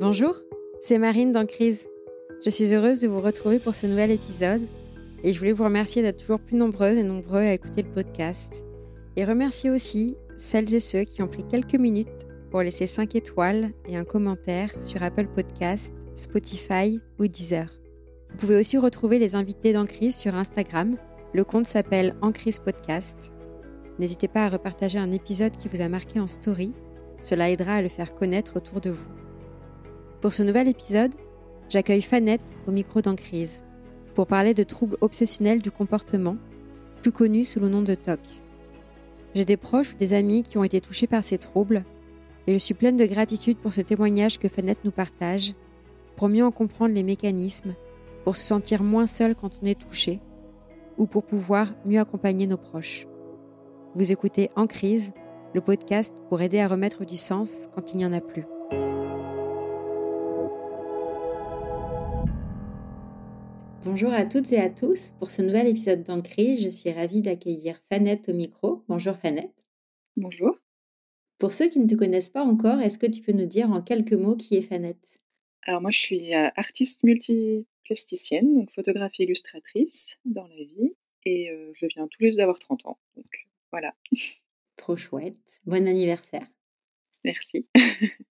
Bonjour, c'est Marine dans Crise. Je suis heureuse de vous retrouver pour ce nouvel épisode et je voulais vous remercier d'être toujours plus nombreuses et nombreux à écouter le podcast et remercier aussi celles et ceux qui ont pris quelques minutes pour laisser 5 étoiles et un commentaire sur Apple Podcast, Spotify ou Deezer. Vous pouvez aussi retrouver les invités d'Encrise sur Instagram. Le compte s'appelle Encrise Podcast. N'hésitez pas à repartager un épisode qui vous a marqué en story. Cela aidera à le faire connaître autour de vous. Pour ce nouvel épisode, j'accueille Fanette au micro d'Encrise pour parler de troubles obsessionnels du comportement, plus connus sous le nom de TOC. J'ai des proches ou des amis qui ont été touchés par ces troubles et je suis pleine de gratitude pour ce témoignage que Fanette nous partage, pour mieux en comprendre les mécanismes, pour se sentir moins seul quand on est touché ou pour pouvoir mieux accompagner nos proches. Vous écoutez En crise, le podcast pour aider à remettre du sens quand il n'y en a plus. Bonjour à toutes et à tous pour ce nouvel épisode d'Encrise. Je suis ravie d'accueillir Fanette au micro. Bonjour Fanette. Bonjour. Pour ceux qui ne te connaissent pas encore, est-ce que tu peux nous dire en quelques mots qui est Fanette? Alors moi je suis euh, artiste multiplasticienne, donc photographe illustratrice dans la vie et euh, je viens tout juste d'avoir 30 ans. Donc voilà. Trop chouette. Bon anniversaire. Merci.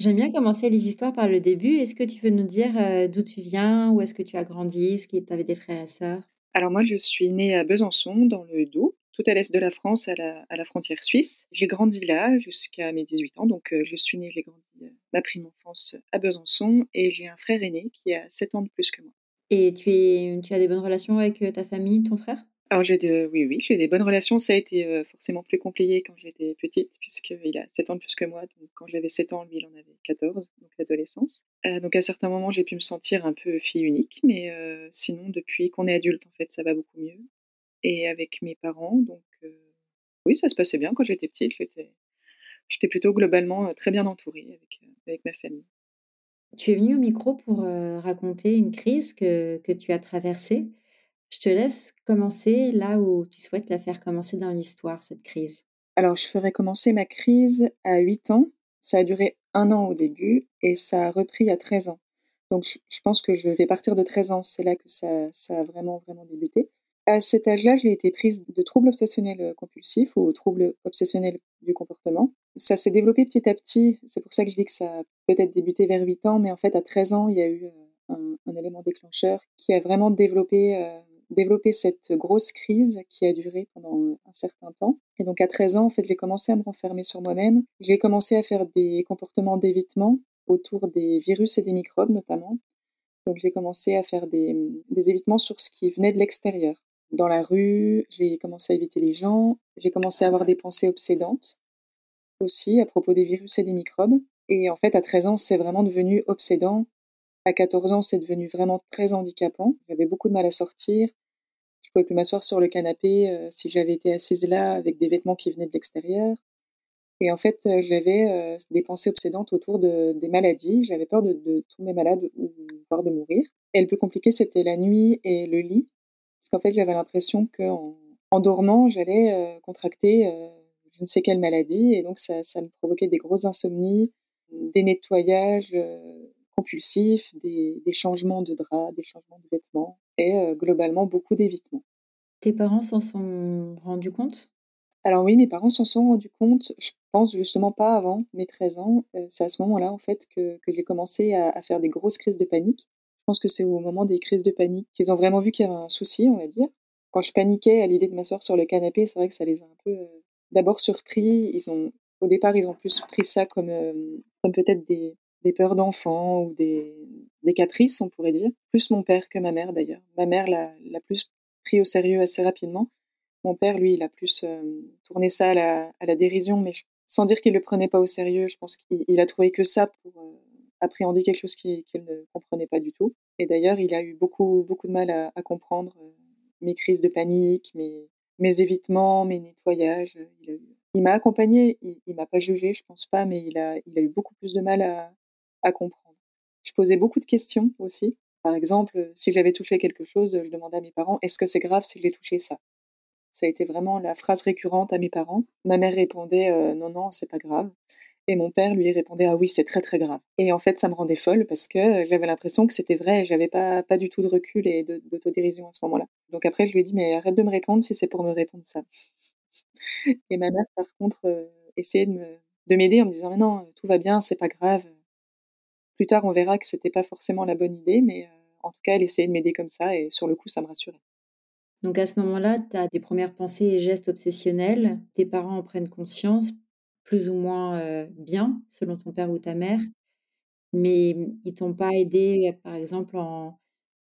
J'aime bien commencer les histoires par le début. Est-ce que tu veux nous dire euh, d'où tu viens, où est-ce que tu as grandi, est-ce que tu avais des frères et sœurs? Alors moi, je suis née à Besançon, dans le Doubs, tout à l'est de la France, à la, frontière suisse. J'ai grandi là jusqu'à mes 18 ans, donc euh, je suis née, j'ai grandi euh, ma prime enfance à Besançon, et j'ai un frère aîné qui a 7 ans de plus que moi. Et tu, es, tu as des bonnes relations avec ta famille, ton frère? Alors j'ai de, oui, oui, j'ai des bonnes relations. Ça a été euh, forcément plus compliqué quand j'étais petite, puisqu'il a 7 ans de plus que moi. Donc quand j'avais 7 ans, lui, il en avait 14, donc l'adolescence. Euh, donc à certains moments, j'ai pu me sentir un peu fille unique, mais euh, sinon, depuis qu'on est adulte, en fait, ça va beaucoup mieux. Et avec mes parents, donc oui, ça se passait bien quand j'étais petite. J'étais, j'étais plutôt globalement très bien entourée avec, avec ma famille. Tu es venue au micro pour raconter une crise que, que tu as traversée. Je te laisse commencer là où tu souhaites la faire commencer dans l'histoire, cette crise. Alors, je ferai commencer ma crise à 8 ans. Ça a duré un an au début et ça a repris à 13 ans. Donc, je pense que je vais partir de 13 ans. C'est là que ça, a vraiment, vraiment débuté. À cet âge-là, j'ai été prise de troubles obsessionnels compulsifs ou troubles obsessionnels du comportement. Ça s'est développé petit à petit. C'est pour ça que je dis que ça a peut-être débuté vers 8 ans, mais en fait, à 13 ans, il y a eu euh, un, élément déclencheur qui a vraiment développé euh, développé cette grosse crise qui a duré pendant un certain temps. Et donc à 13 ans, en fait, j'ai commencé à me renfermer sur moi-même. J'ai commencé à faire des comportements d'évitement autour des virus et des microbes notamment. Donc j'ai commencé à faire des, des évitements sur ce qui venait de l'extérieur. Dans la rue, j'ai commencé à éviter les gens. J'ai commencé à avoir des pensées obsédantes aussi à propos des virus et des microbes. Et en fait, à 13 ans, c'est vraiment devenu obsédant. À 14 ans, c'est devenu vraiment très handicapant. J'avais beaucoup de mal à sortir. Je pouvais plus m'asseoir sur le canapé euh, si j'avais été assise là avec des vêtements qui venaient de l'extérieur. Et en fait, euh, j'avais euh, des pensées obsédantes autour de, des maladies. J'avais peur de, de, tomber malade ou voire de mourir. Et le plus compliqué, c'était la nuit et le lit. Parce qu'en fait, j'avais l'impression qu'en en dormant, j'allais contracter je ne sais quelle maladie. Et donc, ça me provoquait des grosses insomnies, des nettoyages compulsifs, des, des changements de draps, des changements de vêtements et globalement beaucoup d'évitement. Tes parents s'en sont rendus compte? Alors oui, mes parents s'en sont rendus compte, je pense justement pas avant mes 13 ans. c'est à ce moment-là en fait que, que j'ai commencé à, à, faire des grosses crises de panique. Je pense que c'est au moment des crises de panique qu'ils ont vraiment vu qu'il y avait un souci, on va dire. Quand je paniquais à l'idée de m'asseoir sur le canapé, c'est vrai que ça les a un peu d'abord surpris. Ils ont, au départ, ils ont plus pris ça comme, comme peut-être des, des peurs d'enfants ou des, des caprices, on pourrait dire. Plus mon père que ma mère d'ailleurs. Ma mère l'a plus pris au sérieux assez rapidement. Mon père, lui, il a plus euh, tourné ça à la, à la, dérision, mais sans dire qu'il le prenait pas au sérieux. Je pense qu'il a trouvé que ça pour euh, appréhender quelque chose qu'il ne comprenait pas du tout. Et d'ailleurs, il a eu beaucoup, beaucoup de mal à, à comprendre euh, mes crises de panique, mes, mes évitements, mes nettoyages. Il m'a accompagné, il, il m'a pas jugé, je pense pas, mais il a, il a eu beaucoup plus de mal à, à comprendre. Je posais beaucoup de questions aussi. Par exemple, si j'avais touché quelque chose, je demandais à mes parents est-ce que c'est grave si j'ai touché ça? Ça a été vraiment la phrase récurrente à mes parents. Ma mère répondait euh, non, non, c'est pas grave. Et mon père lui répondait ah oui c'est très très grave. Et en fait ça me rendait folle parce que j'avais l'impression que c'était vrai. J'avais pas pas du tout de recul et d'autodérision à ce moment-là. Donc après je lui ai dit mais arrête de me répondre si c'est pour me répondre ça. Et ma mère par contre euh, essayait de me de m'aider en me disant mais non tout va bien c'est pas grave. Plus tard on verra que c'était pas forcément la bonne idée mais euh, en tout cas elle essayait de m'aider comme ça et sur le coup ça me rassurait. Donc à ce moment-là, tu as des premières pensées et gestes obsessionnels, tes parents en prennent conscience, plus ou moins bien, selon ton père ou ta mère, mais mmh, ils t'ont pas aidé, par exemple, en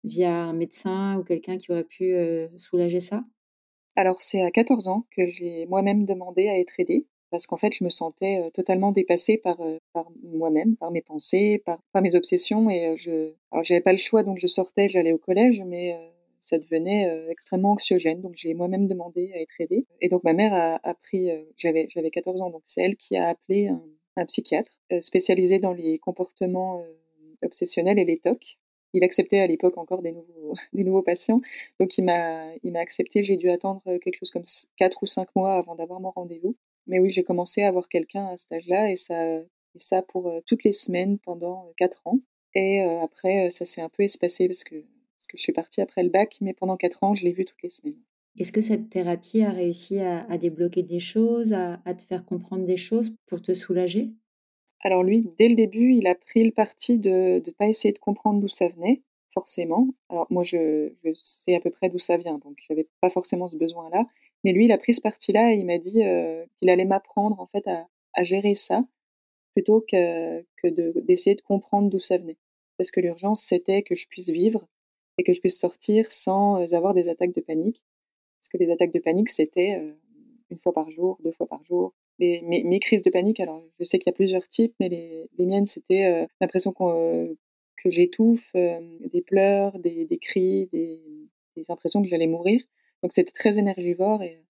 via un médecin ou quelqu'un qui aurait pu, soulager ça? Alors c'est à 14 ans que j'ai moi-même demandé à être aidée, parce qu'en fait je me sentais, totalement dépassée par, par moi-même, par mes pensées, par par mes obsessions et je alors j'avais pas le choix donc je sortais, j'allais au collège mais ça devenait euh, extrêmement anxiogène. Donc j'ai moi-même demandé à être aidée. Et donc ma mère a, a pris, euh, j'avais j'avais 14 ans, donc c'est elle qui a appelé un, psychiatre euh, spécialisé dans les comportements obsessionnels et les TOC. Il acceptait à l'époque encore des nouveaux, des nouveaux patients. Donc il m'a, il m'a accepté. J'ai dû attendre quelque chose comme 4 ou 5 mois avant d'avoir mon rendez-vous. Mais oui, j'ai commencé à avoir quelqu'un à cet âge-là et ça, et ça pour toutes les semaines pendant 4 ans. Et après, ça s'est un peu espacé parce que que je suis partie après le bac, mais pendant quatre ans, je l'ai vu toutes les semaines. Est-ce que cette thérapie a réussi à, débloquer des choses, à, te faire comprendre des choses pour te soulager? Alors lui, dès le début, il a pris le parti de ne pas essayer de comprendre d'où ça venait, forcément. Alors moi, je, sais à peu près d'où ça vient, donc je n'avais pas forcément ce besoin-là. Mais lui, il a pris ce parti-là et il m'a dit euh, qu'il allait m'apprendre en fait à, gérer ça plutôt que, que d'essayer de comprendre d'où ça venait. Parce que l'urgence, c'était que je puisse vivre et que je puisse sortir sans euh, avoir des attaques de panique. Parce que les attaques de panique, c'était euh, une fois par jour, deux fois par jour. Mes, crises de panique, alors je sais qu'il y a plusieurs types, mais les, miennes, c'était l'impression que j'étouffe, des pleurs, des, cris, des, impressions que j'allais mourir. Donc c'était très énergivore et,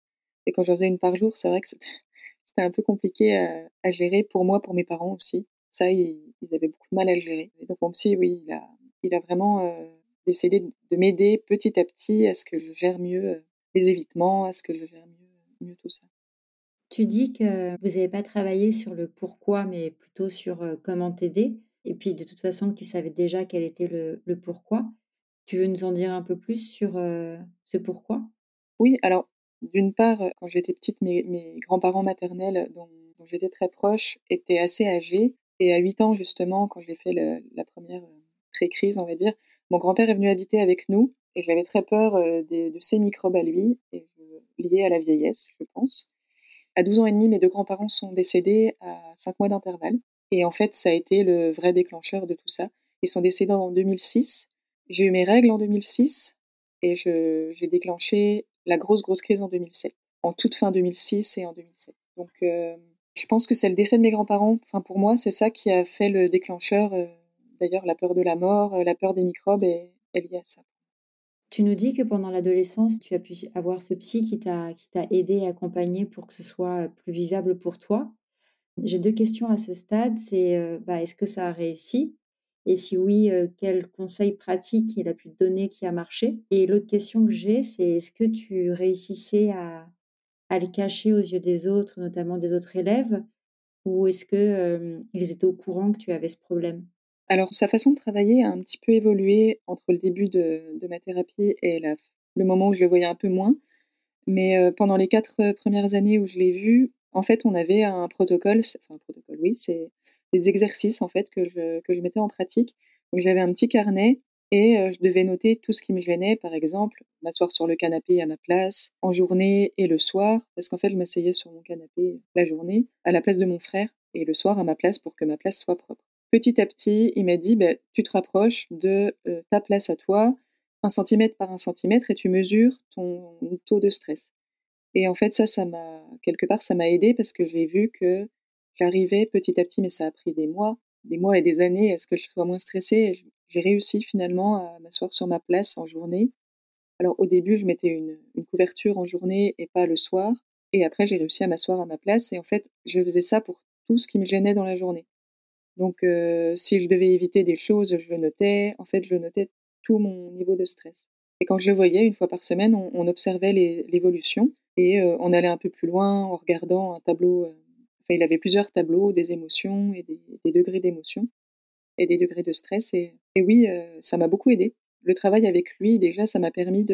quand j'en faisais une par jour, c'est vrai que c'était un peu compliqué à, gérer pour moi, pour mes parents aussi. Ça, ils, avaient beaucoup de mal à le gérer. Et donc mon oui, il a, vraiment d'essayer de m'aider petit à petit à ce que je gère mieux euh, les évitements, à ce que je gère mieux, mieux tout ça. Tu dis que vous n'avez pas travaillé sur le pourquoi, mais plutôt sur euh, comment t'aider. Et puis de toute façon, tu savais déjà quel était le, le pourquoi. Tu veux nous en dire un peu plus sur euh, ce pourquoi? Oui, alors d'une part, quand j'étais petite, mes, grands-parents maternels, dont, j'étais très proche, étaient assez âgés. Et à 8 ans, justement, quand j'ai fait la première pré-crise, on va dire, mon grand-père est venu habiter avec nous et j'avais très peur euh, de ces microbes à lui, et liés à la vieillesse, je pense. À 12 ans et demi, mes deux grands-parents sont décédés à 5 mois d'intervalle. Et en fait, ça a été le vrai déclencheur de tout ça. Ils sont décédés en 2006. J'ai eu mes règles en 2006 et j'ai déclenché la grosse, grosse crise en 2007. En toute fin 2006 et en 2007. Donc, euh, je pense que c'est le décès de mes grands-parents. Enfin, pour moi, c'est ça qui a fait le déclencheur euh, D'ailleurs, la peur de la mort, euh, la peur des microbes est, liée à ça. Tu nous dis que pendant l'adolescence, tu as pu avoir ce psy qui t'a aidé et accompagné pour que ce soit plus vivable pour toi. J'ai deux questions à ce stade. C'est bah, est-ce que ça a réussi? Et si oui, euh, quels conseils pratiques il a pu te donner qui a marché? Et l'autre question que j'ai, c'est est-ce que tu réussissais à, à le cacher aux yeux des autres, notamment des autres élèves, ou est-ce que ils étaient au courant que tu avais ce problème? Alors, sa façon de travailler a un petit peu évolué entre le début de, ma thérapie et le moment où je le voyais un peu moins. Mais pendant les quatre premières années où je l'ai vu, en fait, on avait un protocole, enfin un protocole, oui, c'est des exercices en fait que je, que je mettais en pratique. Donc j'avais un petit carnet et euh, je devais noter tout ce qui me gênait, par exemple, m'asseoir sur le canapé à ma place, en journée et le soir, parce qu'en fait, je m'asseyais sur mon canapé la journée à la place de mon frère et le soir à ma place pour que ma place soit propre petit à petit, il m'a dit, bah, tu te rapproches de euh, ta place à toi, un centimètre par un centimètre, et tu mesures ton taux de stress. Et en fait, ça, ça m'a, quelque part, ça m'a aidé parce que j'ai vu que j'arrivais petit à petit, mais ça a pris des mois, des mois et des années à ce que je sois moins stressée. J'ai réussi finalement à m'asseoir sur ma place en journée. Alors au début, je mettais une, couverture en journée et pas le soir. Et après, j'ai réussi à m'asseoir à ma place. Et en fait, je faisais ça pour tout ce qui me gênait dans la journée. Donc, euh, si je devais éviter des choses, je notais. En fait, je notais tout mon niveau de stress. Et quand je le voyais une fois par semaine, on, observait l'évolution et euh, on allait un peu plus loin en regardant un tableau, euh, il avait plusieurs tableaux des émotions et des, degrés d'émotion et des degrés de stress. Et, oui, ça m'a beaucoup aidé. Le travail avec lui, déjà, ça m'a permis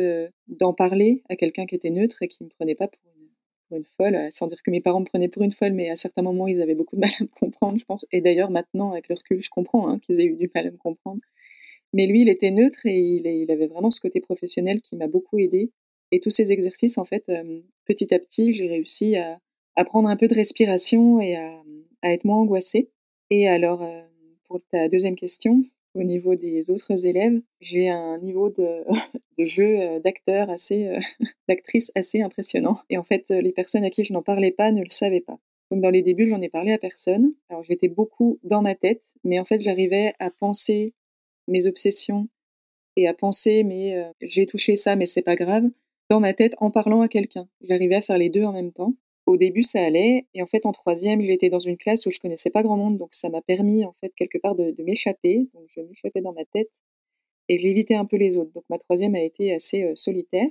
d'en parler à quelqu'un qui était neutre et qui ne me prenait pas pour une, folle, sans dire que mes parents me prenaient pour une folle, mais à certains moments, ils avaient beaucoup de mal à me comprendre, je pense. Et d'ailleurs, maintenant, avec le recul, je comprends hein, qu'ils aient eu du mal à me comprendre. Mais lui, il était neutre et il, avait vraiment ce côté professionnel qui m'a beaucoup aidé. Et tous ces exercices, en fait, euh, petit à petit, j'ai réussi à, prendre un peu de respiration et à, être moins angoissée. Et alors, euh, pour ta deuxième question, au niveau des autres élèves, j'ai un niveau de, jeu euh, d'acteur assez, d'actrice assez impressionnant. Et en fait, les personnes à qui je n'en parlais pas ne le savaient pas. Donc dans les débuts, j'en ai parlé à personne. Alors j'étais beaucoup dans ma tête, mais en fait, j'arrivais à penser mes obsessions et à penser mais euh, j'ai touché ça mais c'est pas grave dans ma tête en parlant à quelqu'un. J'arrivais à faire les deux en même temps. Au début ça allait et en fait en troisième j'étais dans une classe où je connaissais pas grand monde donc ça m'a permis en fait quelque part de, m'échapper donc je m'échappais dans ma tête et j'évitais un peu les autres donc ma troisième a été assez euh, solitaire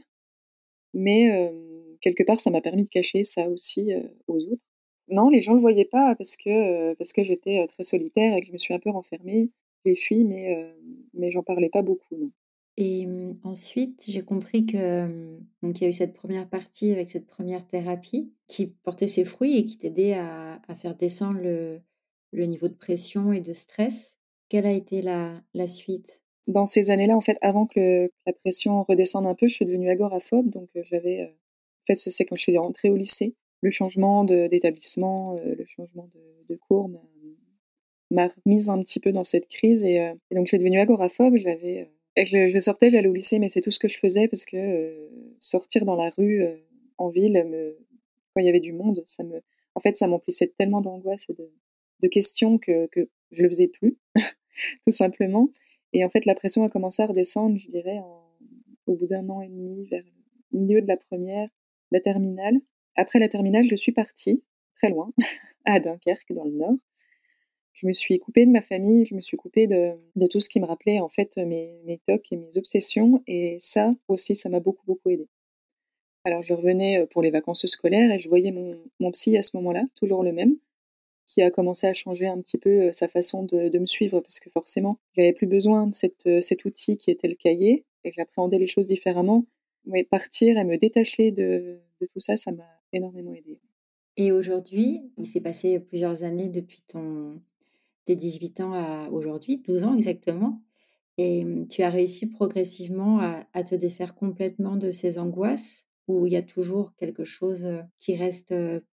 mais euh, quelque part ça m'a permis de cacher ça aussi aux autres. Non les gens le voyaient pas parce que parce que j'étais très solitaire et que je me suis un peu renfermée j'ai fui, mais, euh, mais j'en parlais pas beaucoup. Non. Et mmh, ensuite, j'ai compris que mmh, donc il y a eu cette première partie avec cette première thérapie qui portait ses fruits et qui t'aidait à, faire descendre le, niveau de pression et de stress. Quelle a été la, suite? Dans ces années-là, en fait, avant que, la pression redescende un peu, je suis devenue agoraphobe. Donc euh, j'avais, euh, en fait, c'est quand je suis rentrée au lycée, le changement d'établissement, le changement de, cours m'a remise un petit peu dans cette crise. Et, euh, donc, je suis devenue agoraphobe. J'avais, euh, je, sortais, j'allais au lycée, mais c'est tout ce que je faisais parce que euh, sortir dans la rue, en ville, me, quand il y avait du monde, ça me, en fait, ça m'emplissait tellement d'angoisse et de, de, questions que, que je le faisais plus, tout simplement. Et en fait, la pression a commencé à redescendre, je dirais, au bout d'un an et demi, vers le milieu de la première, la terminale. Après la terminale, je suis partie, très loin, à Dunkerque, dans le nord je me suis coupée de ma famille, je me suis coupée de, tout ce qui me rappelait en fait mes, mes tocs et mes obsessions. Et ça aussi, ça m'a beaucoup, beaucoup aidé. Alors je revenais euh, pour les vacances scolaires et je voyais mon, psy à ce moment-là, toujours le même, qui a commencé à changer un petit peu euh, sa façon de, me suivre parce que forcément, j'avais plus besoin de euh, cet outil qui était le cahier et j'appréhendais les choses différemment. Mais partir et me détacher de, de tout ça, ça m'a énormément aidé. Et aujourd'hui, il s'est passé plusieurs années depuis ton, tes 18 ans à aujourd'hui, 12 ans exactement. Et tu as réussi progressivement à, te défaire complètement de ces angoisses ou il y a toujours quelque chose qui reste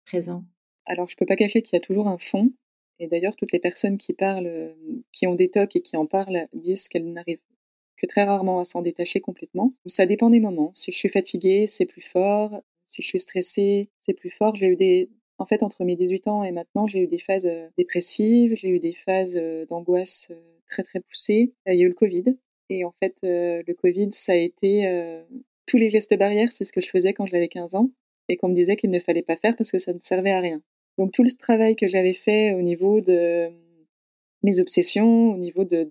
présent? Alors, je ne peux pas cacher qu'il y a toujours un fond. Et d'ailleurs, toutes les personnes qui parlent, qui ont des tocs et qui en parlent, disent qu'elles n'arrivent que très rarement à s'en détacher complètement. Ça dépend des moments. Si je suis fatiguée, c'est plus fort. Si je suis stressée, c'est plus fort. J'ai eu des, en fait, entre mes 18 ans et maintenant, j'ai eu des phases euh, dépressives, j'ai eu des phases euh, d'angoisse euh, très très poussées. Il y a eu le Covid. Et en fait, le Covid, ça a été tous les gestes barrières, c'est ce que je faisais quand j'avais 15 ans et qu'on me disait qu'il ne fallait pas faire parce que ça ne servait à rien. Donc tout le travail que j'avais fait au niveau de mes obsessions, au niveau de,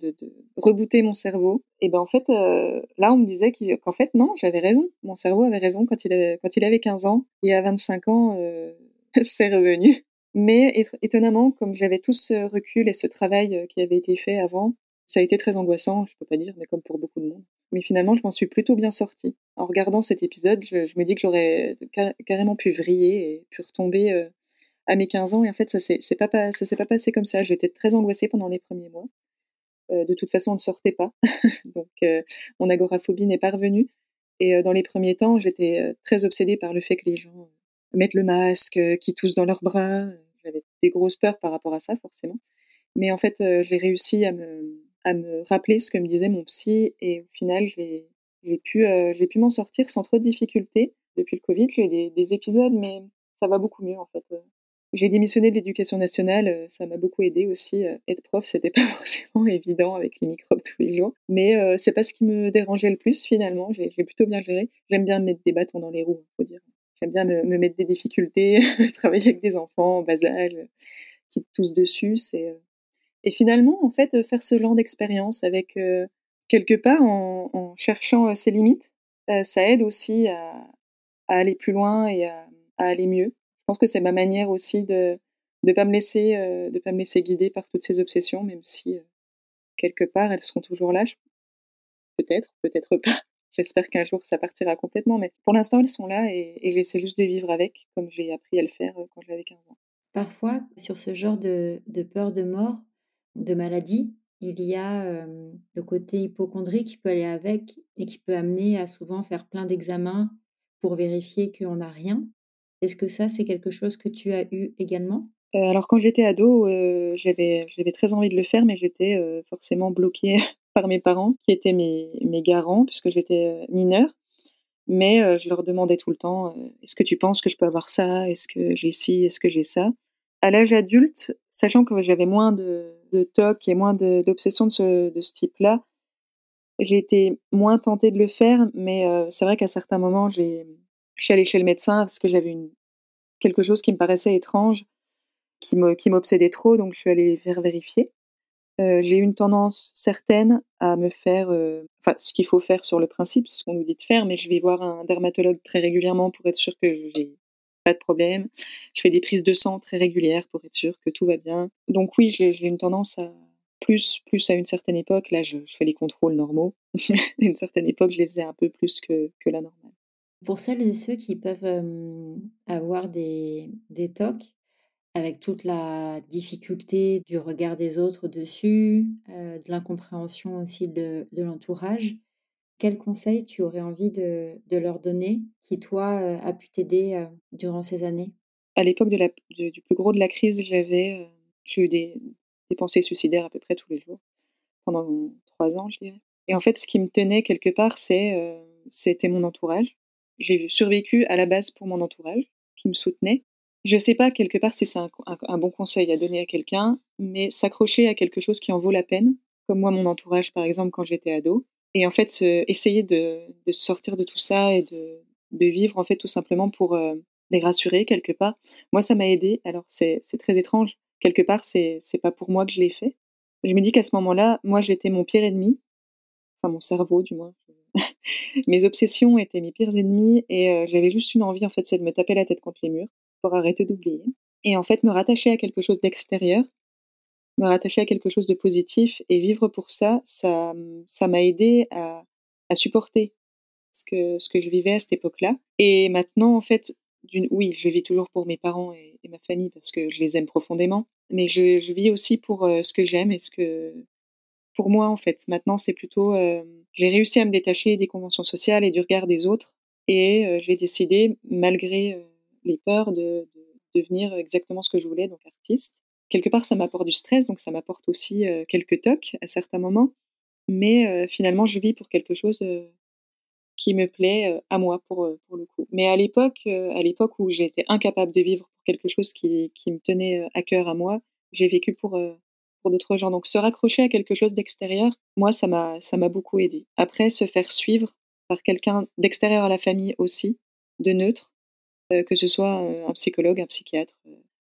rebooter mon cerveau, et ben en fait, là on me disait qu'en fait non, j'avais raison. Mon cerveau avait raison quand il avait, quand il avait 15 ans et à 25 ans, c'est revenu. Mais étonnamment, comme j'avais tout ce recul et ce travail euh, qui avait été fait avant, ça a été très angoissant, je peux pas dire, mais comme pour beaucoup de monde. Mais finalement, je m'en suis plutôt bien sortie. En regardant cet épisode, je, me dis que j'aurais carrément pu vriller et pu retomber euh, à mes 15 ans. Et en fait, ça s'est pas, s'est pas passé comme ça. J'étais très angoissée pendant les premiers mois. Euh, de toute façon, on ne sortait pas. Donc, mon agoraphobie n'est pas revenue. Et dans les premiers temps, j'étais très obsédée par le fait que les gens mettre le masque, euh, qui toussent dans leurs bras. J'avais des grosses peurs par rapport à ça, forcément. Mais en fait, euh, j'ai réussi à me, à me rappeler ce que me disait mon psy et au final, j'ai pu, euh, j'ai pu m'en sortir sans trop de difficultés. Depuis le Covid, j'ai des, des épisodes, mais ça va beaucoup mieux en fait. J'ai démissionné de l'éducation nationale, ça m'a beaucoup aidé aussi. Être prof, c'était pas forcément évident avec les microbes tous les jours, mais c'est pas ce qui me dérangeait le plus finalement. J'ai plutôt bien géré. J'aime bien mettre des bâtons dans les roues, faut dire. J'aime bien me, me, mettre des difficultés, travailler avec des enfants en bas âge qui dessus. Euh, et finalement, en fait, faire ce genre d'expérience avec euh, quelque part en, cherchant euh, ses limites, ça aide aussi à, aller plus loin et à, aller mieux. Je pense que c'est ma manière aussi de, de pas me laisser, de pas me laisser guider par toutes ces obsessions, même si quelque part elles seront toujours là. Peut-être, peut-être pas. J'espère qu'un jour ça partira complètement, mais pour l'instant elles sont là et, et j'essaie juste de vivre avec, comme j'ai appris à le faire quand j'avais 15 ans. Parfois, sur ce genre de, de peur de mort, de maladie, il y a le côté hypochondrie qui peut aller avec et qui peut amener à souvent faire plein d'examens pour vérifier qu'on n'a rien. Est-ce que ça, c'est quelque chose que tu as eu également? Alors quand j'étais ado, j'avais très envie de le faire, mais j'étais forcément bloquée par mes parents, qui étaient mes, garants, puisque j'étais mineure. Mais je leur demandais tout le temps, est-ce que tu penses que je peux avoir ça? Est-ce que j'ai ci? Est-ce que j'ai ça? À l'âge adulte, sachant que j'avais moins de, de TOC et moins d'obsessions de, ce, type-là, j'ai été moins tentée de le faire, mais euh, c'est vrai qu'à certains moments, je suis allée chez le médecin parce que j'avais quelque chose qui me paraissait étrange, qui m'obsédait trop, donc je suis allée faire vérifier. Euh, j'ai une tendance certaine à me faire, euh, enfin, ce qu'il faut faire sur le principe, ce qu'on nous dit de faire, mais je vais voir un dermatologue très régulièrement pour être sûr que j'ai pas de problème. Je fais des prises de sang très régulières pour être sûr que tout va bien. Donc oui, j'ai une tendance à plus, à une certaine époque. Là, je, fais les contrôles normaux. à une certaine époque, je les faisais un peu plus que, la normale. Pour celles et ceux qui peuvent avoir des, des TOC, avec toute la difficulté du regard des autres dessus, euh, de l'incompréhension aussi de, l'entourage, quel conseil tu aurais envie de, leur donner qui, toi, euh, a pu t'aider euh, durant ces années? À l'époque du plus gros de la crise, j'avais euh, j'ai eu des, pensées suicidaires à peu près tous les jours, pendant trois ans, je dirais. Et en fait, ce qui me tenait quelque part, c'était mon entourage. J'ai survécu à la base pour mon entourage, qui me soutenait. Je sais pas quelque part si c'est un, bon conseil à donner à quelqu'un, mais s'accrocher à quelque chose qui en vaut la peine, comme moi, mon entourage, par exemple, quand j'étais ado, et en fait essayer de, sortir de tout ça et de, vivre en fait tout simplement pour euh, les rassurer quelque part. Moi, ça m'a aidé. Alors c'est très étrange. Quelque part, c'est c'est pas pour moi que je l'ai fait. Je me dis qu'à ce moment-là, moi, j'étais mon pire ennemi. Enfin, mon cerveau, du moins. mes obsessions étaient mes pires ennemis et euh, j'avais juste une envie, en fait, c'est de me taper la tête contre les murs arrêter d'oublier. Et en fait, me rattacher à quelque chose d'extérieur me rattacher à quelque chose de positif et vivre pour ça, ça, ça m'a aidé à, à, supporter ce que, ce que je vivais à cette époque-là. Et maintenant, en fait, oui, je vis toujours pour mes parents et, ma famille parce que je les aime profondément, mais je, je vis aussi pour euh, ce que j'aime et ce que, pour moi, en fait. Maintenant, c'est plutôt, euh, j'ai réussi à me détacher des conventions sociales et du regard des autres et euh, j'ai décidé, malgré les peurs, de, de devenir exactement ce que je voulais, donc artiste quelque part, ça m'apporte du stress, donc ça m'apporte aussi quelques tocs à certains moments. Mais finalement, je vis pour quelque chose qui me plaît à moi pour, pour le coup. Mais à l'époque, à l'époque où j'étais incapable de vivre pour quelque chose qui, qui me tenait à cœur à moi, j'ai vécu pour, pour d'autres gens. Donc se raccrocher à quelque chose d'extérieur, moi, ça m'a beaucoup aidé. Après, se faire suivre par quelqu'un d'extérieur à la famille aussi, de neutre, que ce soit un psychologue, un psychiatre,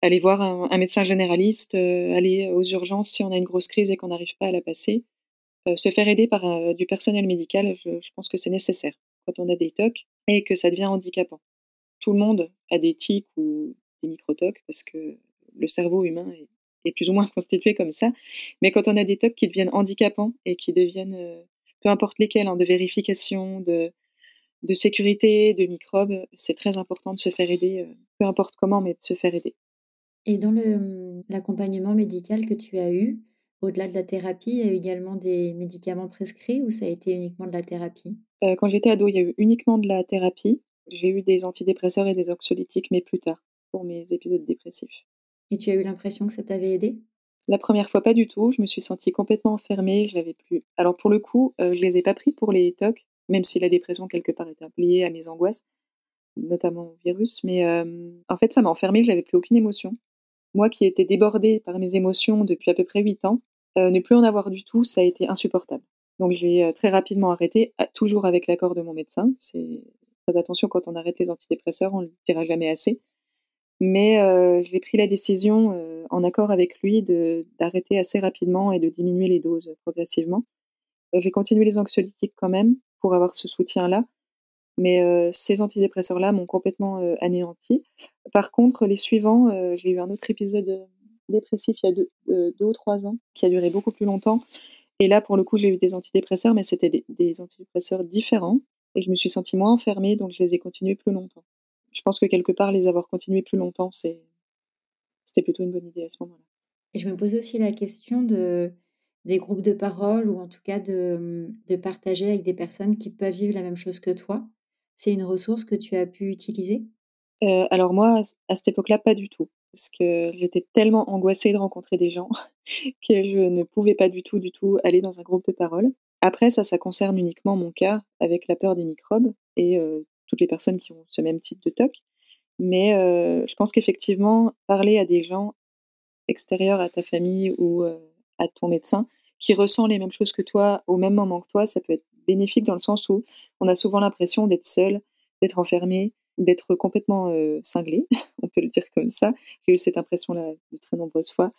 aller voir un, médecin généraliste, euh, aller aux urgences si on a une grosse crise et qu'on n'arrive pas à la passer. Euh, se faire aider par euh, du personnel médical, je, pense que c'est nécessaire quand on a des TOC et que ça devient handicapant. Tout le monde a des tics ou des microtocs parce que le cerveau humain est, plus ou moins constitué comme ça. Mais quand on a des TOC qui deviennent handicapants et qui deviennent, peu importe lesquels, hein, de vérification, de, de sécurité, de microbes, c'est très important de se faire aider, peu importe comment, mais de se faire aider. Et dans mmh, l'accompagnement médical que tu as eu, au-delà de la thérapie, il y a eu également des médicaments prescrits ou ça a été uniquement de la thérapie? Euh, Quand j'étais ado, il y a eu uniquement de la thérapie. J'ai eu des antidépresseurs et des anxiolytiques, mais plus tard, pour mes épisodes dépressifs. Et tu as eu l'impression que ça t'avait aidé? La première fois, pas du tout. Je me suis sentie complètement enfermée. J'avais plus. Alors pour le coup, euh, je les ai pas pris pour les TOC, même si la dépression quelque part était liée à mes angoisses, notamment au virus. Mais en fait, ça m'a enfermée. J'avais plus aucune émotion. Moi qui étais débordée par mes émotions depuis à peu près 8 ans, ne plus en avoir du tout, ça a été insupportable. Donc j'ai très rapidement arrêté, toujours avec l'accord de mon médecin. C'est très attention quand on arrête les antidépresseurs, on ne le dira jamais assez. Mais j'ai pris la décision, en accord avec lui, d'arrêter assez rapidement et de diminuer les doses progressivement. j'ai continué les anxiolytiques quand même pour avoir ce soutien-là, Mais ces antidépresseurs-là m'ont complètement anéanti. Par contre, les suivants, j'ai eu un autre épisode dépressif il y a deux, ou trois ans qui a duré beaucoup plus longtemps. Et là, pour le coup, j'ai eu des antidépresseurs, mais c'était des, des, antidépresseurs différents. Et je me suis sentie moins enfermée, donc je les ai continués plus longtemps. Je pense que quelque part, les avoir continués plus longtemps, c'était plutôt une bonne idée à ce moment-là. Et je me pose aussi la question de, des groupes de parole ou en tout cas de, de partager avec des personnes qui peuvent vivre la même chose que toi. C'est une ressource que tu as pu utiliser? Euh, Alors moi, à cette époque-là, pas du tout. Parce que j'étais tellement angoissée de rencontrer des gens que je ne pouvais pas du tout, du tout aller dans un groupe de parole. Après, ça, ça concerne uniquement mon cas avec la peur des microbes et euh, toutes les personnes qui ont ce même type de TOC. Mais euh, je pense qu'effectivement, parler à des gens extérieurs à ta famille ou à ton médecin qui ressent les mêmes choses que toi au même moment que toi, ça peut être bénéfique dans le sens où on a souvent l'impression d'être seul, d'être enfermé, d'être complètement euh, cinglé, on peut le dire comme ça. J'ai eu cette impression-là de très nombreuses fois.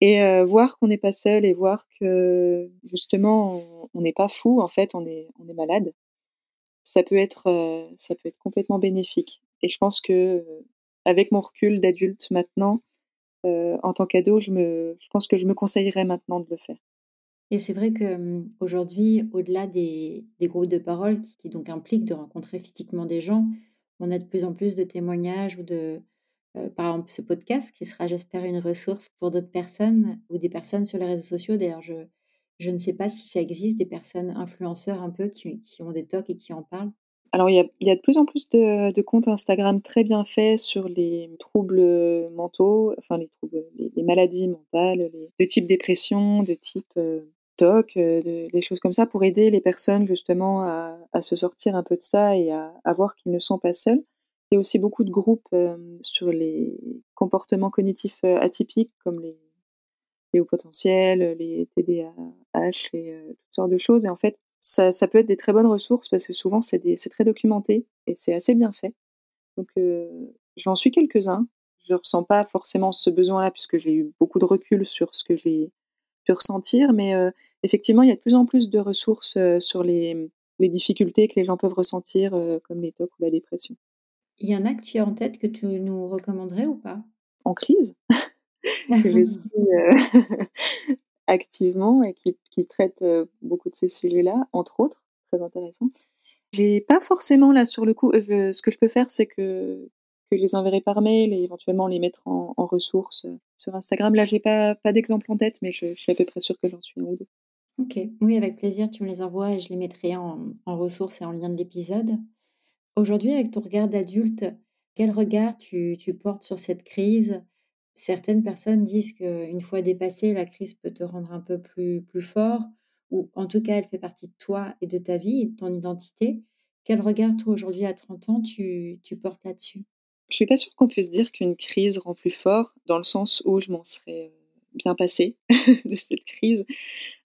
Et euh, voir qu'on n'est pas seul et voir que justement on n'est pas fou, en fait, on est, malade, ça peut être, euh, ça peut être complètement bénéfique. Et je pense que avec mon recul d'adulte maintenant, en tant qu'ado, je, je pense que je me conseillerais maintenant de le faire. Et c'est vrai qu'aujourd'hui, au-delà des, des, groupes de parole qui, donc impliquent de rencontrer physiquement des gens, on a de plus en plus de témoignages ou de, par exemple, ce podcast qui sera, j'espère, une ressource pour d'autres personnes ou des personnes sur les réseaux sociaux. D'ailleurs, je, ne sais pas si ça existe, des personnes influenceurs un peu qui, qui ont des talks et qui en parlent. Alors, il y, a, de plus en plus de, comptes Instagram très bien faits sur les troubles mentaux, enfin les troubles, les, maladies mentales, les, de type dépression, de type euh, TOC, euh, des choses comme ça, pour aider les personnes justement à, se sortir un peu de ça et à, à voir qu'ils ne sont pas seuls. Il y a aussi beaucoup de groupes euh, sur les comportements cognitifs euh, atypiques, comme les, les hauts potentiels, les TDAH et toutes sortes de choses. Et en fait, ça, ça, peut être des très bonnes ressources parce que souvent c'est très documenté et c'est assez bien fait. Donc j'en suis quelques-uns. Je ne ressens pas forcément ce besoin-là puisque j'ai eu beaucoup de recul sur ce que j'ai pu ressentir, mais euh, effectivement, il y a de plus en plus de ressources euh, sur les, les, difficultés que les gens peuvent ressentir, euh, comme les TOC ou la dépression. Il y en a que tu as en tête que tu nous recommanderais ou pas? En crise? Que je suis activement et qui, qui traite beaucoup de ces sujets-là, entre autres, très intéressant. J'ai pas forcément là sur le coup. ce que je peux faire, c'est que que je les enverrai par mail et éventuellement les mettre en, ressources euh, sur Instagram. Là, j'ai pas, pas d'exemple en tête, mais je, suis à peu près sûre que j'en suis un ou deux. Ok, oui, avec plaisir, tu me les envoies et je les mettrai en, en ressources et en lien de l'épisode. Aujourd'hui, avec ton regard d'adulte, quel regard tu, tu, portes sur cette crise? Certaines personnes disent qu'une fois dépassée, la crise peut te rendre un peu plus, plus fort, ou en tout cas, elle fait partie de toi et de ta vie et de ton identité. Quel regard, toi, aujourd'hui, à 30 ans, tu, tu portes là-dessus? Je suis pas sûre qu'on puisse dire qu'une crise rend plus fort, dans le sens où je m'en serais bien passée de cette crise.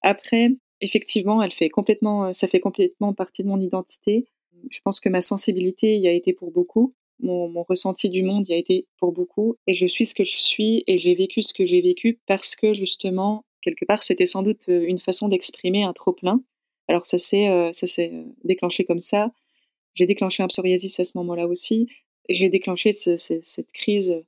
Après, effectivement, elle fait complètement, ça fait complètement partie de mon identité. Je pense que ma sensibilité y a été pour beaucoup. Mon, ressenti du monde y a été pour beaucoup. Et je suis ce que je suis et j'ai vécu ce que j'ai vécu parce que justement, quelque part, c'était sans doute une façon d'exprimer un trop-plein. Alors ça s'est ça s'est déclenché comme ça. J'ai déclenché un psoriasis à ce moment-là aussi j'ai déclenché cette crise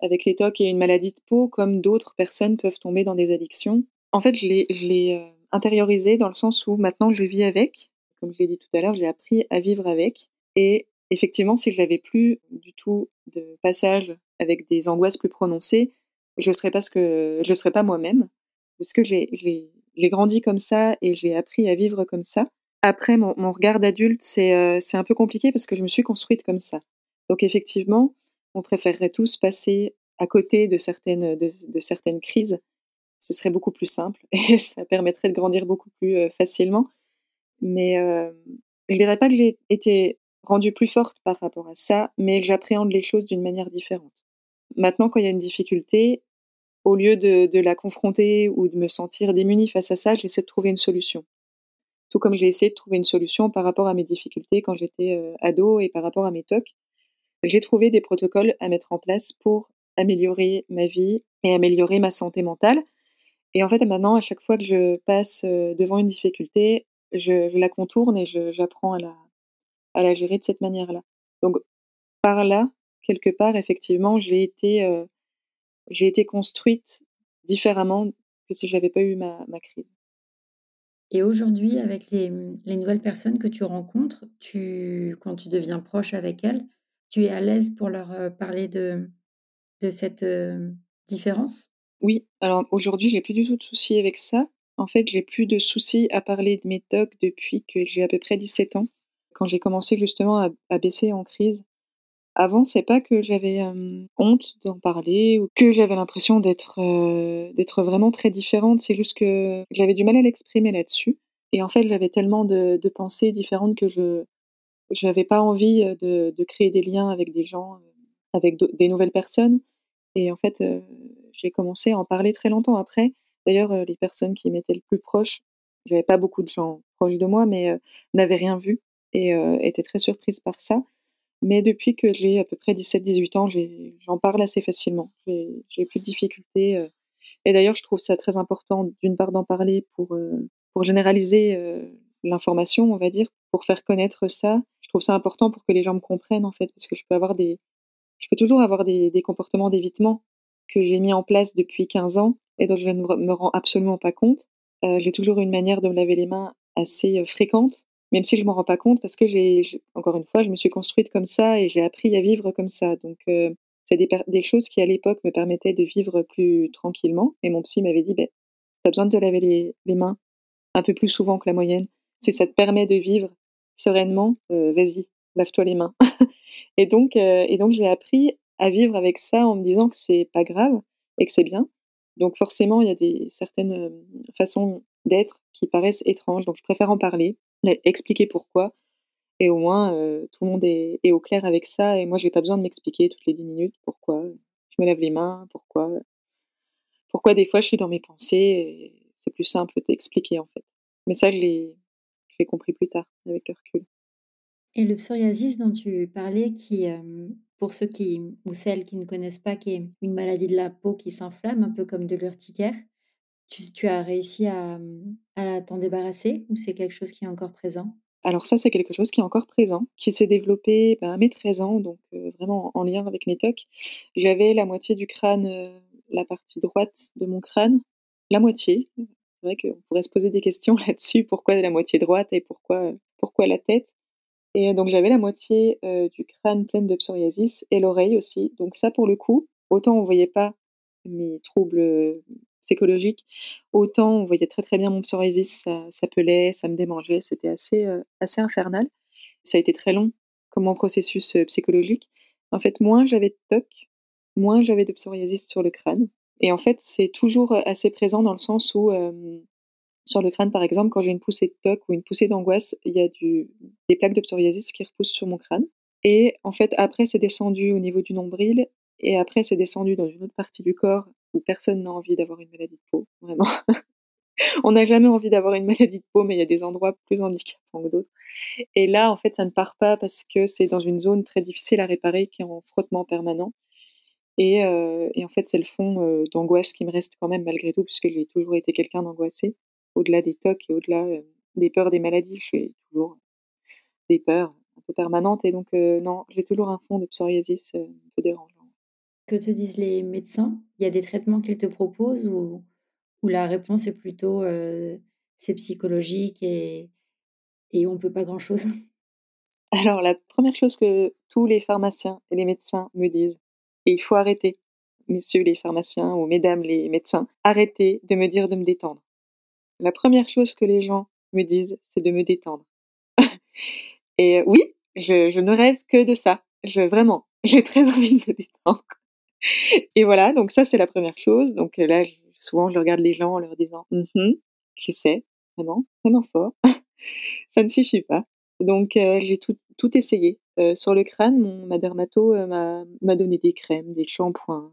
avec les TOC et une maladie de peau, comme d'autres personnes peuvent tomber dans des addictions. En fait, je l'ai euh, intériorisé dans le sens où maintenant je vis avec. Comme je l'ai dit tout à l'heure, j'ai appris à vivre avec. Et effectivement, si je n'avais plus du tout de passage avec des angoisses plus prononcées, je ne serais pas ce que je serais pas moi-même, parce que j'ai grandi comme ça et j'ai appris à vivre comme ça. Après, mon, mon regard d'adulte, euh, c'est un peu compliqué parce que je me suis construite comme ça. Donc effectivement, on préférerait tous passer à côté de certaines, de, de certaines crises. Ce serait beaucoup plus simple et ça permettrait de grandir beaucoup plus euh, facilement. Mais euh, je dirais pas que j'ai été rendue plus forte par rapport à ça, mais j'appréhende les choses d'une manière différente. Maintenant, quand il y a une difficulté, au lieu de, la confronter ou de me sentir démunie face à ça, j'essaie de trouver une solution tout comme j'ai essayé de trouver une solution par rapport à mes difficultés quand j'étais euh, ado et par rapport à mes tocs. J'ai trouvé des protocoles à mettre en place pour améliorer ma vie et améliorer ma santé mentale. Et en fait, maintenant, à chaque fois que je passe euh, devant une difficulté, je, je la contourne et j'apprends à la, à la gérer de cette manière-là. Donc par là, quelque part, effectivement, j'ai été, j'ai été construite différemment que si j'avais pas eu ma, ma crise. Et aujourd'hui, avec les, les, nouvelles personnes que tu rencontres, tu, quand tu deviens proche avec elles, tu es à l'aise pour leur parler de, de cette différence? Oui, alors aujourd'hui, j'ai plus du tout de soucis avec ça. En fait, j'ai plus de soucis à parler de mes tocs depuis que j'ai à peu près 17 ans, quand j'ai commencé justement à, baisser en crise. Avant, c'est pas que j'avais honte d'en parler ou que j'avais l'impression d'être vraiment très différente. C'est juste que j'avais du mal à l'exprimer là-dessus. Et en fait, j'avais tellement de, pensées différentes que je n'avais pas envie de, créer des liens avec des gens, avec des nouvelles personnes. Et en fait, j'ai commencé à en parler très longtemps après. D'ailleurs, les personnes qui m'étaient le plus proches, j'avais pas beaucoup de gens proches de moi, mais n'avaient rien vu et étaient très surprises par ça. Mais depuis que j'ai à peu près 17-18 ans, j'en parle assez facilement. J'ai plus de difficultés. Euh. Et d'ailleurs, je trouve ça très important, d'une part, d'en parler pour, euh, pour généraliser euh, l'information, on va dire, pour faire connaître ça. Je trouve ça important pour que les gens me comprennent, en fait, parce que je peux avoir des, je peux toujours avoir des, des comportements d'évitement que j'ai mis en place depuis 15 ans et dont je ne me rends absolument pas compte. j'ai toujours une manière de me laver les mains assez fréquente même si je m'en rends pas compte parce que j'ai, encore une fois, je me suis construite comme ça et j'ai appris à vivre comme ça. Donc, euh, c'est des, choses qui, à l'époque, me permettaient de vivre plus tranquillement. Et mon psy m'avait dit, ben, tu as besoin de te laver les, mains un peu plus souvent que la moyenne. Si ça te permet de vivre sereinement, euh, vas-y, lave-toi les mains. et donc, euh, et donc j'ai appris à vivre avec ça en me disant que c'est pas grave et que c'est bien. Donc forcément, il y a certaines façons d'être qui paraissent étranges. Donc je préfère en parler expliquer pourquoi. Et au moins, euh, tout le monde est, au clair avec ça. Et moi, j'ai pas besoin de m'expliquer toutes les 10 minutes pourquoi je me lave les mains, pourquoi, pourquoi des fois je suis dans mes pensées. C'est plus simple d'expliquer en fait. Mais ça, je l'ai compris plus tard avec le recul. Et le psoriasis dont tu parlais, qui, euh, pour ceux qui ou celles qui ne connaissent pas, qui est une maladie de la peau qui s'inflamme, un peu comme de l'urticaire, tu, as réussi à, à t'en débarrasser ou c'est quelque chose qui est encore présent? Alors ça, c'est quelque chose qui est encore présent, qui s'est développé ben, à mes 13 ans, donc vraiment en lien avec mes tocs. J'avais la moitié du crâne, la partie droite de mon crâne, la moitié. C'est vrai qu'on pourrait se poser des questions là-dessus, pourquoi la moitié droite et pourquoi, la tête? Et donc j'avais la moitié du crâne pleine de psoriasis et l'oreille aussi. Donc ça, pour le coup, autant on voyait pas mes troubles psychologique. Autant on voyait très très bien mon psoriasis, ça, ça pelait, ça me démangeait, c'était assez, euh, assez infernal. Ça a été très long comme mon processus euh, psychologique. En fait, moins j'avais de TOC, moins j'avais de psoriasis sur le crâne. Et en fait, c'est toujours euh, assez présent dans le sens où, sur le crâne par exemple, quand j'ai une poussée de TOC ou une poussée d'angoisse, il y a des plaques de psoriasis qui repoussent sur mon crâne. Et en fait, après, c'est descendu au niveau du nombril et après, c'est descendu dans une autre partie du corps personne n'a envie d'avoir une maladie de peau, vraiment. on n'a jamais envie d'avoir une maladie de peau, mais il y a des endroits plus handicapants que d'autres. Et là, en fait, ça ne part pas parce que c'est dans une zone très difficile à réparer qui est en frottement permanent. Et, euh, en fait, c'est le fond euh, d'angoisse qui me reste quand même malgré tout, puisque j'ai toujours été quelqu'un d'angoissé. Au-delà des tocs et au-delà euh, des peurs des maladies, j'ai toujours des peurs un peu permanentes. Et donc, non, j'ai toujours un fond de psoriasis un peu dérangeant. Que te disent les médecins? Il y a des traitements qu'ils te proposent ou, la réponse est plutôt euh, c'est psychologique et, et on ne peut pas grand-chose? Alors, la première chose que tous les pharmaciens et les médecins me disent, et il faut arrêter, messieurs les pharmaciens ou mesdames les médecins, arrêtez de me dire de me détendre. La première chose que les gens me disent, c'est de me détendre. et oui, je, je, ne rêve que de ça. Je, vraiment, j'ai très envie de me détendre. Et voilà, donc ça, c'est la première chose. Donc euh, là, souvent, je regarde les gens en leur disant «Mmh j'essaie, vraiment, vraiment fort. ça ne suffit pas. Donc, euh, j'ai tout, essayé. Euh, sur le crâne, mon, ma dermato m'a donné des crèmes, des shampoings,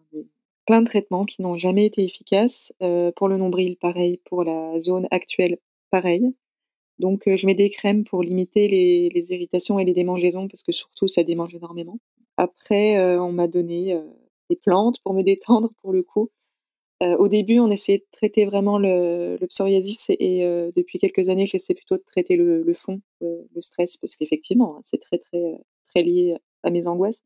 plein de traitements qui n'ont jamais été efficaces. pour le nombril, pareil. Pour la zone actuelle, pareil. Donc, je mets des crèmes pour limiter les, irritations et les démangeaisons, parce que surtout, ça démange énormément. Après, on m'a donné des plantes pour me détendre pour le coup. au début, on essayait de traiter vraiment le, psoriasis et, depuis quelques années, j'essaie plutôt de traiter le, fond, le stress, parce qu'effectivement, hein, c'est très, très, très lié à mes angoisses.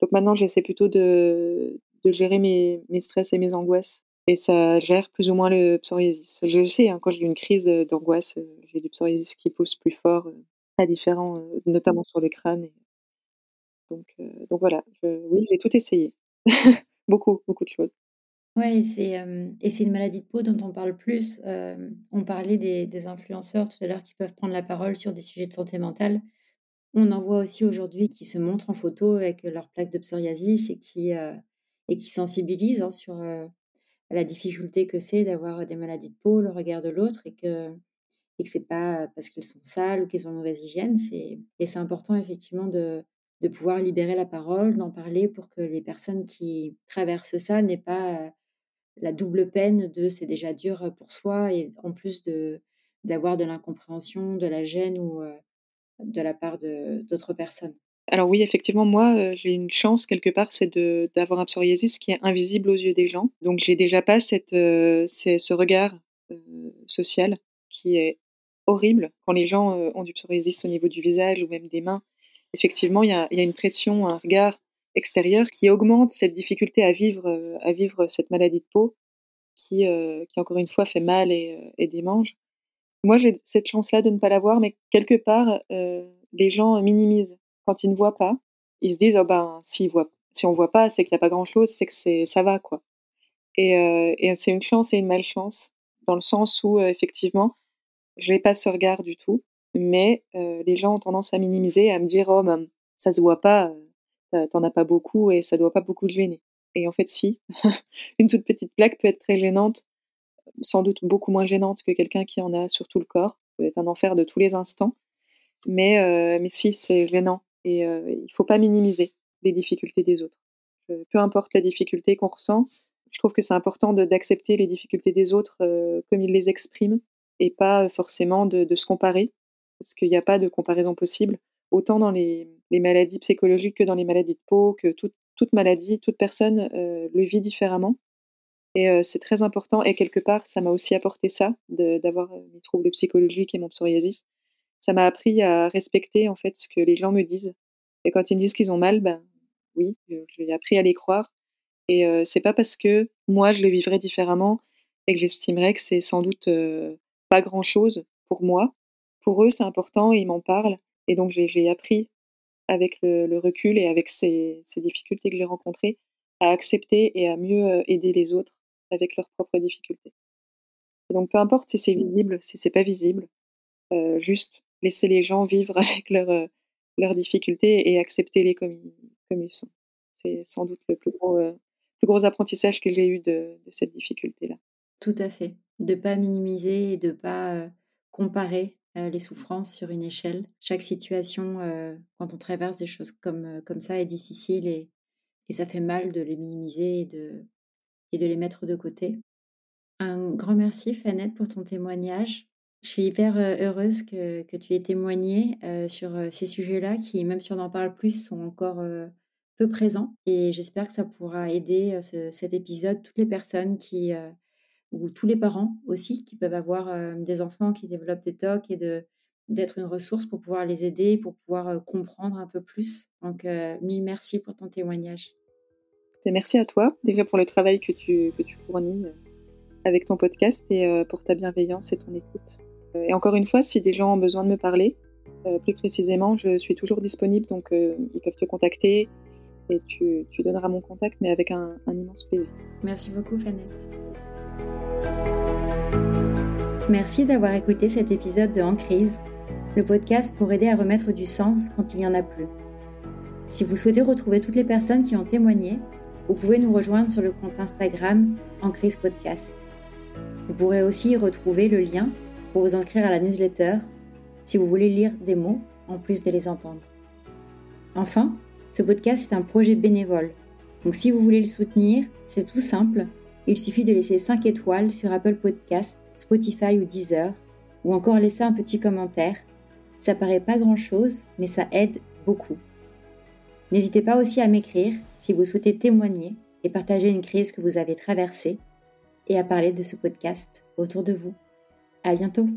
Donc maintenant, j'essaie plutôt de, gérer mes, stress et mes angoisses. Et ça gère plus ou moins le psoriasis. Je sais, hein, quand j'ai une crise d'angoisse, j'ai du psoriasis qui pousse plus fort à différents, notamment sur le crâne. Donc, donc voilà, oui, j'ai tout essayé. beaucoup, beaucoup de choses. Oui, c'est et c'est une maladie de peau dont on parle plus. on parlait des, influenceurs tout à l'heure qui peuvent prendre la parole sur des sujets de santé mentale. On en voit aussi aujourd'hui qui se montrent en photo avec leur plaque de psoriasis et qui, et qui sensibilisent hein, sur la difficulté que c'est d'avoir des maladies de peau, le regard de l'autre et que et que c'est pas parce qu'ils sont sales ou qu'ils ont mauvaise hygiène. Et c'est important effectivement de de pouvoir libérer la parole, d'en parler pour que les personnes qui traversent ça n'aient pas la double peine de c'est déjà dur pour soi et en plus de d'avoir de l'incompréhension, de la gêne ou de la part d'autres personnes. Alors oui, effectivement, moi, j'ai une chance quelque part, c'est d'avoir un psoriasis qui est invisible aux yeux des gens. Donc j'ai déjà pas cette, ce regard social qui est horrible quand les gens ont du psoriasis au niveau du visage ou même des mains. Effectivement, il y a, une pression, un regard extérieur qui augmente cette difficulté à vivre, à vivre cette maladie de peau qui, qui encore une fois fait mal et, et démange. Moi, j'ai cette chance-là de ne pas l'avoir, mais quelque part, les gens minimisent quand ils ne voient pas, ils se disent oh ben si on voit pas, c'est qu'il n'y a pas grand chose, c'est que ça va quoi. Et, euh, et c'est une chance et une malchance dans le sens où euh, effectivement, je n'ai pas ce regard du tout, mais euh, les gens ont tendance à minimiser, à me dire oh ben ça se voit pas, t'en as pas beaucoup et ça doit pas beaucoup te gêner. Et en fait si, une toute petite plaque peut être très gênante, sans doute beaucoup moins gênante que quelqu'un qui en a sur tout le corps, peut être un enfer de tous les instants. Mais, mais si, c'est gênant. Et il ne faut pas minimiser les difficultés des autres. peu importe la difficulté qu'on ressent, je trouve que c'est important d'accepter les difficultés des autres comme ils les expriment et pas forcément de, se comparer, parce qu'il n'y a pas de comparaison possible, autant dans les, maladies psychologiques que dans les maladies de peau, que toute maladie, toute personne le vit différemment. Et c'est très important, et quelque part, ça m'a aussi apporté ça, d'avoir mes troubles psychologiques et mon psoriasis ça m'a appris à respecter en fait ce que les gens me disent. Et quand ils me disent qu'ils ont mal, ben oui, j'ai appris à les croire. Et euh, c'est pas parce que moi je le vivrais différemment et que j'estimerais que c'est sans doute pas grand chose pour moi. Pour eux, c'est important et ils m'en parlent. Et donc j'ai appris avec le, recul et avec ces, ces difficultés que j'ai rencontrées à accepter et à mieux aider les autres avec leurs propres difficultés. Et donc peu importe si c'est mmh. visible, si c'est pas visible, euh, juste laisser les gens vivre avec leurs euh, leurs difficultés et accepter-les comme, comme ils sont. C'est sans doute le plus gros, euh, plus gros apprentissage que j'ai eu de, de cette difficulté-là. Tout à fait. De pas minimiser et de pas euh, comparer les souffrances sur une échelle. Chaque situation, quand on traverse des choses comme, comme ça, est difficile et, et ça fait mal de les minimiser et de, et de les mettre de côté. Un grand merci, Fanette, pour ton témoignage. Je suis hyper heureuse que, que tu aies témoigné sur ces sujets-là qui, même si on en parle plus, sont encore peu présents. Et j'espère que ça pourra aider cet épisode toutes les personnes qui, ou tous les parents aussi, qui peuvent avoir des enfants qui développent des TOC et de d'être une ressource pour pouvoir les aider, pour pouvoir comprendre un peu plus. Donc, mille merci pour ton témoignage. Et merci à toi, déjà pour le travail que tu, que tu fournis avec ton podcast et pour ta bienveillance et ton écoute. Euh, et encore une fois, si des gens ont besoin de me parler, euh, plus précisément, je suis toujours disponible, donc euh, ils peuvent te contacter et tu, donneras mon contact, mais avec un, immense plaisir. Merci beaucoup, Fanette. Merci d'avoir écouté cet épisode de En crise, le podcast pour aider à remettre du sens quand il n'y en a plus. Si vous souhaitez retrouver toutes les personnes qui ont témoigné, vous pouvez nous rejoindre sur le compte Instagram En crise podcast. Vous pourrez aussi y retrouver le lien pour vous inscrire à la newsletter si vous voulez lire des mots en plus de les entendre. Enfin, ce podcast est un projet bénévole. Donc si vous voulez le soutenir, c'est tout simple. Il suffit de laisser 5 étoiles sur Apple Podcast, Spotify ou Deezer, ou encore laisser un petit commentaire. Ça paraît pas grand-chose, mais ça aide beaucoup. N'hésitez pas aussi à m'écrire si vous souhaitez témoigner et partager une crise que vous avez traversée et à parler de ce podcast autour de vous. À bientôt!